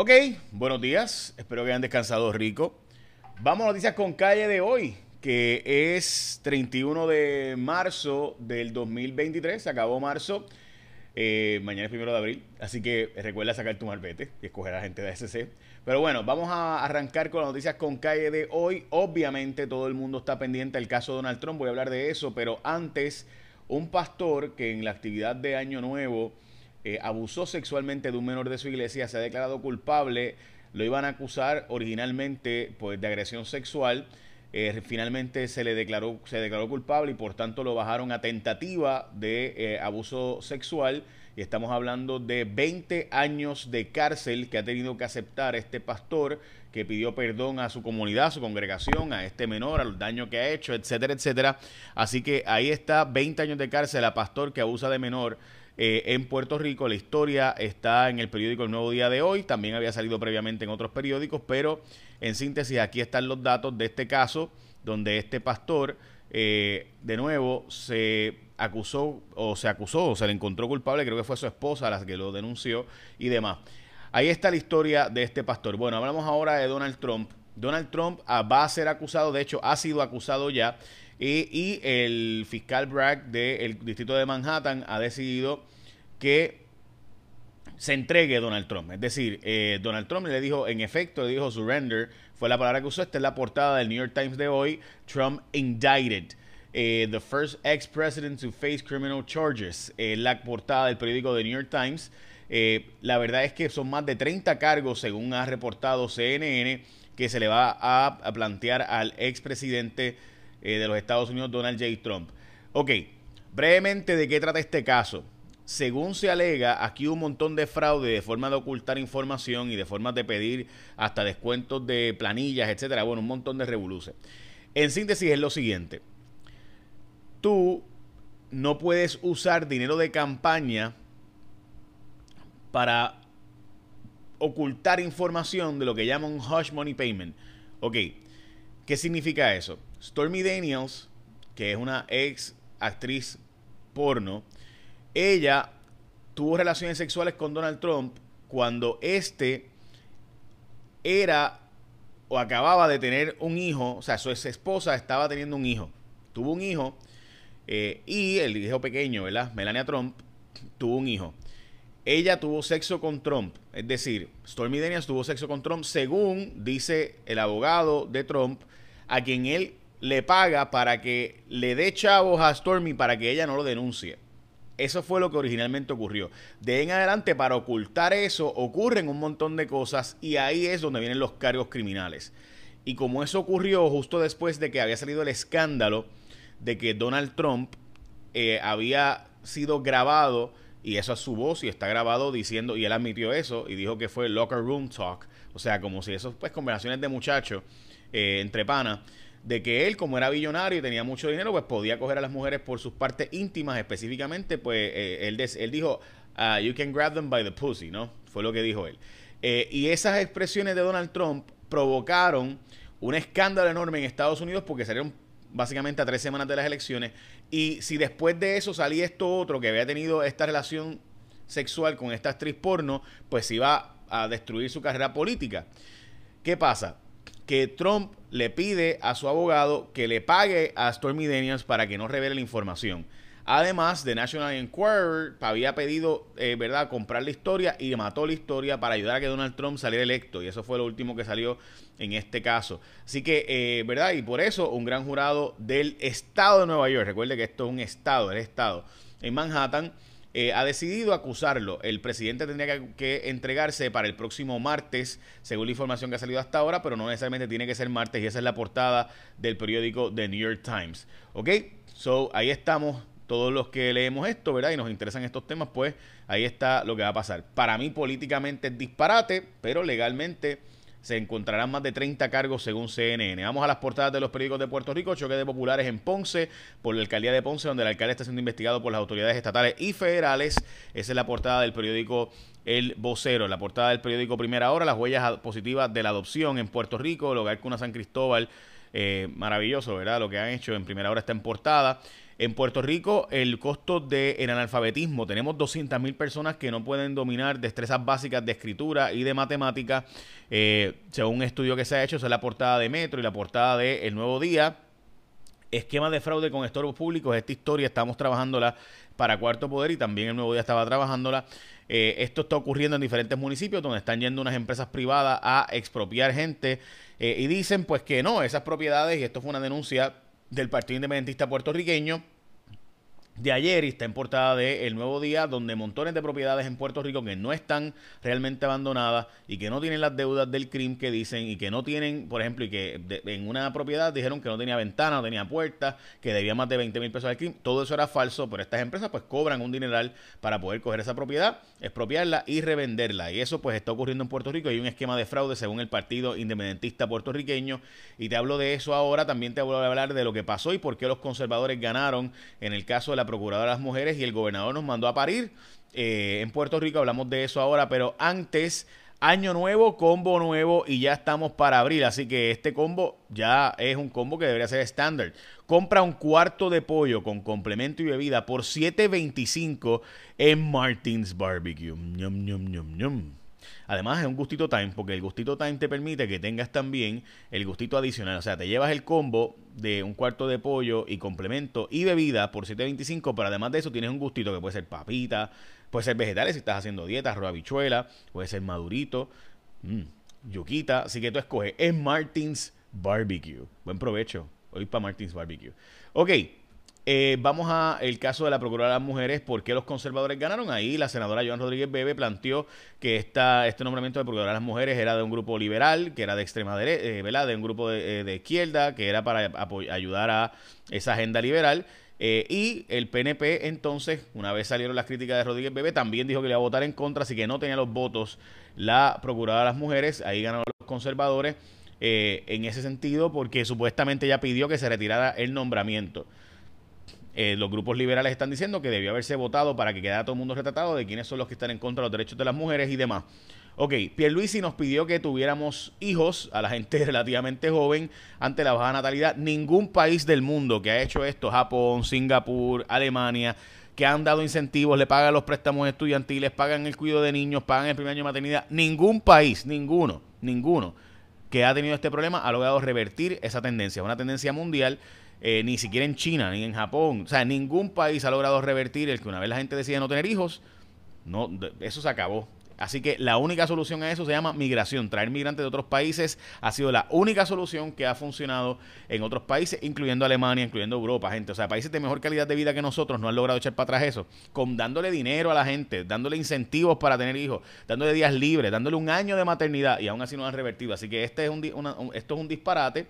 Ok, buenos días. Espero que hayan descansado rico. Vamos a noticias con calle de hoy, que es 31 de marzo del 2023. Se acabó marzo. Eh, mañana es primero de abril. Así que recuerda sacar tu malvete y escoger a la gente de SC. Pero bueno, vamos a arrancar con las noticias con calle de hoy. Obviamente todo el mundo está pendiente del caso de Donald Trump. Voy a hablar de eso. Pero antes, un pastor que en la actividad de Año Nuevo eh, abusó sexualmente de un menor de su iglesia, se ha declarado culpable. Lo iban a acusar originalmente pues, de agresión sexual. Eh, finalmente se le declaró, se declaró culpable y por tanto lo bajaron a tentativa de eh, abuso sexual. Y estamos hablando de 20 años de cárcel que ha tenido que aceptar este pastor que pidió perdón a su comunidad, a su congregación, a este menor, al daño que ha hecho, etcétera, etcétera. Así que ahí está 20 años de cárcel a pastor que abusa de menor eh, en Puerto Rico. La historia está en el periódico El Nuevo Día de hoy, también había salido previamente en otros periódicos, pero en síntesis aquí están los datos de este caso, donde este pastor, eh, de nuevo, se acusó o se acusó o se le encontró culpable, creo que fue su esposa la que lo denunció y demás. Ahí está la historia de este pastor. Bueno, hablamos ahora de Donald Trump. Donald Trump ah, va a ser acusado, de hecho ha sido acusado ya y, el fiscal Bragg del distrito de Manhattan ha decidido que se entregue Donald Trump. Es decir, eh, Donald Trump le dijo, en efecto, le dijo surrender, fue la palabra que usó. Esta es la portada del New York Times de hoy. Trump indicted. Eh, the first ex-president to face criminal charges. Eh, la portada del periódico The New York Times. la verdad es que son más de 30 cargos, según ha reportado CNN, que se le va a, plantear al expresidente eh, de los Estados Unidos, Donald J. Trump. Ok, brevemente, ¿de qué trata este caso? Según se alega, aquí un montón de fraude de forma de ocultar información y de formas de pedir hasta descuentos de planillas, etcétera. Bueno, un montón de revoluciones. En síntesis es lo siguiente. Tú no puedes usar dinero de campaña para ocultar información de lo que llaman hush money payment. Ok, ¿qué significa eso? Stormy Daniels, que es una ex actriz porno, ella tuvo relaciones sexuales con Donald Trump cuando este era o acababa de tener un hijo, o sea, su ex esposa estaba teniendo un hijo. Tuvo un hijo eh, y el hijo pequeño, ¿verdad? Melania Trump tuvo un hijo. Ella tuvo sexo con Trump, es decir, Stormy Daniels tuvo sexo con Trump según dice el abogado de Trump, a quien él le paga para que le dé chavos a Stormy para que ella no lo denuncie. Eso fue lo que originalmente ocurrió. De en adelante, para ocultar eso, ocurren un montón de cosas y ahí es donde vienen los cargos criminales. Y como eso ocurrió justo después de que había salido el escándalo de que Donald Trump eh, había sido grabado, y eso es su voz y está grabado diciendo, y él admitió eso, y dijo que fue locker room talk, o sea, como si eso, pues, conversaciones de muchachos eh, entre panas de que él, como era billonario y tenía mucho dinero, pues podía coger a las mujeres por sus partes íntimas específicamente, pues eh, él, él, dijo, uh, you can grab them by the pussy, ¿no? Fue lo que dijo él. Eh, y esas expresiones de Donald Trump provocaron un escándalo enorme en Estados Unidos porque salieron básicamente a tres semanas de las elecciones. Y si después de eso salía esto otro que había tenido esta relación sexual con esta actriz porno, pues iba a destruir su carrera política. ¿Qué pasa? Que Trump le pide a su abogado que le pague a Stormy Daniels para que no revele la información. Además, The National Enquirer había pedido, eh, ¿verdad?, comprar la historia y mató la historia para ayudar a que Donald Trump saliera electo. Y eso fue lo último que salió en este caso. Así que, eh, ¿verdad? Y por eso un gran jurado del estado de Nueva York, recuerde que esto es un estado, el estado, en Manhattan, eh, ha decidido acusarlo. El presidente tendría que, entregarse para el próximo martes, según la información que ha salido hasta ahora, pero no necesariamente tiene que ser martes y esa es la portada del periódico The New York Times. ¿Ok? So, ahí estamos. Todos los que leemos esto, ¿verdad? Y nos interesan estos temas, pues ahí está lo que va a pasar. Para mí políticamente es disparate, pero legalmente se encontrarán más de 30 cargos según CNN. Vamos a las portadas de los periódicos de Puerto Rico. Choque de populares en Ponce, por la alcaldía de Ponce, donde el alcalde está siendo investigado por las autoridades estatales y federales. Esa es la portada del periódico El Vocero. La portada del periódico Primera Hora, las huellas positivas de la adopción en Puerto Rico, que hay con San Cristóbal. Eh, maravilloso, ¿verdad? Lo que han hecho en primera hora está en portada. En Puerto Rico, el costo del analfabetismo, tenemos 200.000 personas que no pueden dominar destrezas básicas de escritura y de matemática. Eh, según un estudio que se ha hecho, es la portada de Metro y la portada de El Nuevo Día. Esquema de fraude con estorbos públicos. Esta historia estamos trabajándola para Cuarto Poder y también El Nuevo Día estaba trabajándola. Eh, esto está ocurriendo en diferentes municipios donde están yendo unas empresas privadas a expropiar gente eh, y dicen pues que no, esas propiedades, y esto fue una denuncia del Partido Independentista puertorriqueño de ayer y está en portada de El Nuevo Día, donde montones de propiedades en Puerto Rico que no están realmente abandonadas y que no tienen las deudas del crimen que dicen y que no tienen, por ejemplo, y que en una propiedad dijeron que no tenía ventana, no tenía puerta, que debía más de 20 mil pesos al crimen. Todo eso era falso, pero estas empresas pues cobran un dineral para poder coger esa propiedad, expropiarla y revenderla. Y eso pues está ocurriendo en Puerto Rico. Hay un esquema de fraude según el Partido Independentista puertorriqueño. Y te hablo de eso ahora, también te voy a hablar de lo que pasó y por qué los conservadores ganaron en el caso de la Procuradora de las Mujeres y el gobernador nos mandó a parir. Eh, en Puerto Rico hablamos de eso ahora, pero antes, año nuevo, combo nuevo y ya estamos para abrir. Así que este combo ya es un combo que debería ser estándar. Compra un cuarto de pollo con complemento y bebida por 7.25 en Martins Barbecue. Además es un gustito time, porque el gustito time te permite que tengas también el gustito adicional. O sea, te llevas el combo de un cuarto de pollo y complemento y bebida por 7.25, pero además de eso tienes un gustito que puede ser papita, puede ser vegetales si estás haciendo dieta, arroz habichuela, puede ser madurito, mmm, yuquita. Así que tú escoges. Es Martins Barbecue. Buen provecho. Hoy para Martins Barbecue. Ok, eh, vamos a el caso de la Procuradora de las Mujeres, ¿por qué los conservadores ganaron? Ahí la senadora Joan Rodríguez Bebe planteó que esta, este nombramiento de Procuradora de las Mujeres era de un grupo liberal, que era de extrema derecha, eh, De un grupo de, eh, izquierda, que era para ayudar a esa agenda liberal. y el PNP, entonces, una vez salieron las críticas de Rodríguez Bebe, también dijo que le iba a votar en contra, así que no tenía los votos la Procuradora de las Mujeres. Ahí ganaron los conservadores en ese sentido, porque supuestamente ella pidió que se retirara el nombramiento. Eh, los grupos liberales están diciendo que debió haberse votado para que quedara todo el mundo retratado de quiénes son los que están en contra de los derechos de las mujeres y demás. Ok, Pierluisi nos pidió que tuviéramos hijos a la gente relativamente joven ante la baja natalidad. Ningún país del mundo que ha hecho esto, Japón, Singapur, Alemania, que han dado incentivos, le pagan los préstamos estudiantiles, pagan el cuidado de niños, pagan el primer año de maternidad. Ningún país, ninguno, ninguno que ha tenido este problema ha logrado revertir esa tendencia. Es una tendencia mundial eh, ni siquiera en China, ni en Japón. O sea, ningún país ha logrado revertir el que una vez la gente decide no tener hijos, no, eso se acabó. Así que la única solución a eso se llama migración. Traer migrantes de otros países ha sido la única solución que ha funcionado en otros países, incluyendo Alemania, incluyendo Europa, gente. O sea, países de mejor calidad de vida que nosotros no han logrado echar para atrás eso. Con dándole dinero a la gente, dándole incentivos para tener hijos, dándole días libres, dándole un año de maternidad y aún así no han revertido. Así que este es un, esto es un disparate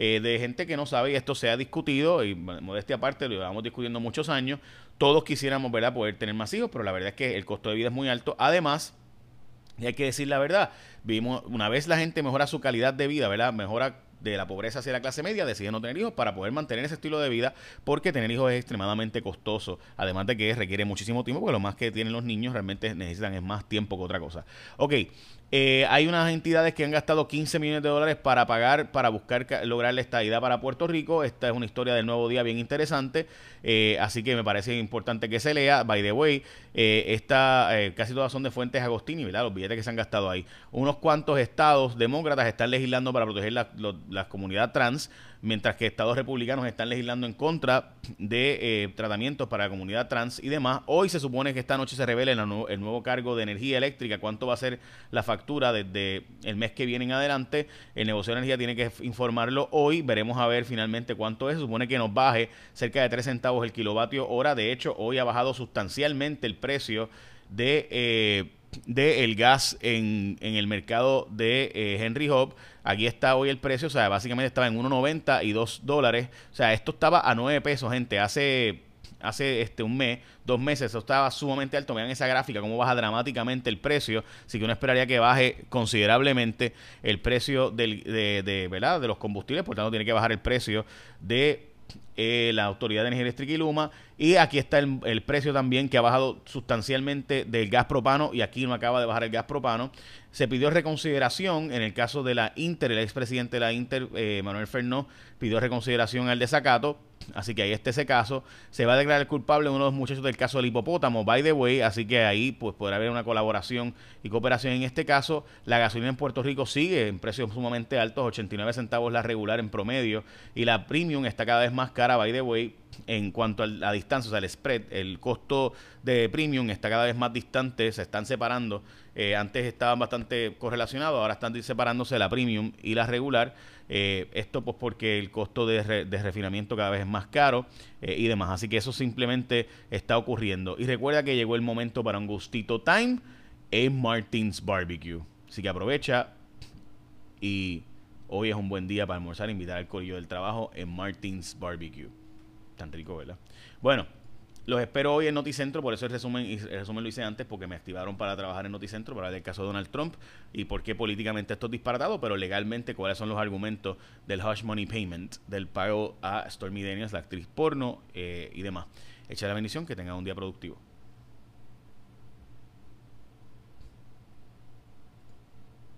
eh, de gente que no sabe y esto se ha discutido y modestia aparte lo llevamos discutiendo muchos años. Todos quisiéramos ¿verdad? poder tener más hijos, pero la verdad es que el costo de vida es muy alto. Además, y hay que decir la verdad, vimos una vez la gente mejora su calidad de vida, ¿verdad? Mejora de la pobreza hacia la clase media decide no tener hijos para poder mantener ese estilo de vida porque tener hijos es extremadamente costoso además de que requiere muchísimo tiempo porque lo más que tienen los niños realmente necesitan es más tiempo que otra cosa ok eh, hay unas entidades que han gastado 15 millones de dólares para pagar, para buscar lograr la estadidad para Puerto Rico. Esta es una historia del nuevo día bien interesante, eh, así que me parece importante que se lea. By the way, eh, esta, casi todas son de fuentes Agostini, ¿verdad? Los billetes que se han gastado ahí. Unos cuantos estados demócratas están legislando para proteger la, la comunidad trans mientras que estados republicanos están legislando en contra de eh, tratamientos para la comunidad trans y demás. Hoy se supone que esta noche se revela el, nuevo cargo de energía eléctrica, cuánto va a ser la factura desde el mes que viene en adelante. El negocio de energía tiene que informarlo hoy. Veremos a ver finalmente cuánto es. Se supone que nos baje cerca de 3 centavos el kilovatio hora. De hecho, hoy ha bajado sustancialmente el precio de... Eh, de el gas en, en, el mercado de eh, Henry Hub. Aquí está hoy el precio, o sea, básicamente estaba en 1.90 y 2 dólares. O sea, esto estaba a 9 pesos, gente, hace hace este un mes, dos meses, eso estaba sumamente alto. Vean esa gráfica, cómo baja dramáticamente el precio. Así que uno esperaría que baje considerablemente el precio del, de, de, de los combustibles. Por tanto, tiene que bajar el precio de eh, la Autoridad de Energía Eléctrica y Luma Y aquí está el, precio también que ha bajado sustancialmente del gas propano y aquí no acaba de bajar el gas propano. Se pidió reconsideración en el caso de la Inter, el expresidente de la Inter, eh, Manuel Fernó, pidió reconsideración al desacato. Así que ahí está ese caso. Se va a declarar culpable uno de los muchachos del caso del hipopótamo, by the way. Así que ahí pues podrá haber una colaboración y cooperación en este caso. La gasolina en Puerto Rico sigue en precios sumamente altos, 89 centavos la regular en promedio. Y la premium está cada vez más cara, by the way en cuanto a la distancia, o sea, el spread, el costo de premium está cada vez más distante, se están separando. Eh, antes estaban bastante correlacionados, ahora están separándose la premium y la regular. Eh, esto pues porque el costo de, refinamiento cada vez es más caro eh, y demás. Así que eso simplemente está ocurriendo. Y recuerda que llegó el momento para un gustito time en Martins Barbecue. Así que aprovecha y hoy es un buen día para almorzar, invitar al corillo del trabajo en Martins Barbecue. Tan rico, ¿verdad? Bueno, los espero hoy en Noticentro, por eso el resumen, el resumen lo hice antes, porque me activaron para trabajar en Noticentro, para el caso de Donald Trump y por qué políticamente esto es disparatado, pero legalmente cuáles son los argumentos del hush money payment, del pago a Stormy Daniels, la actriz porno eh, y demás. Echa la bendición, que tenga un día productivo.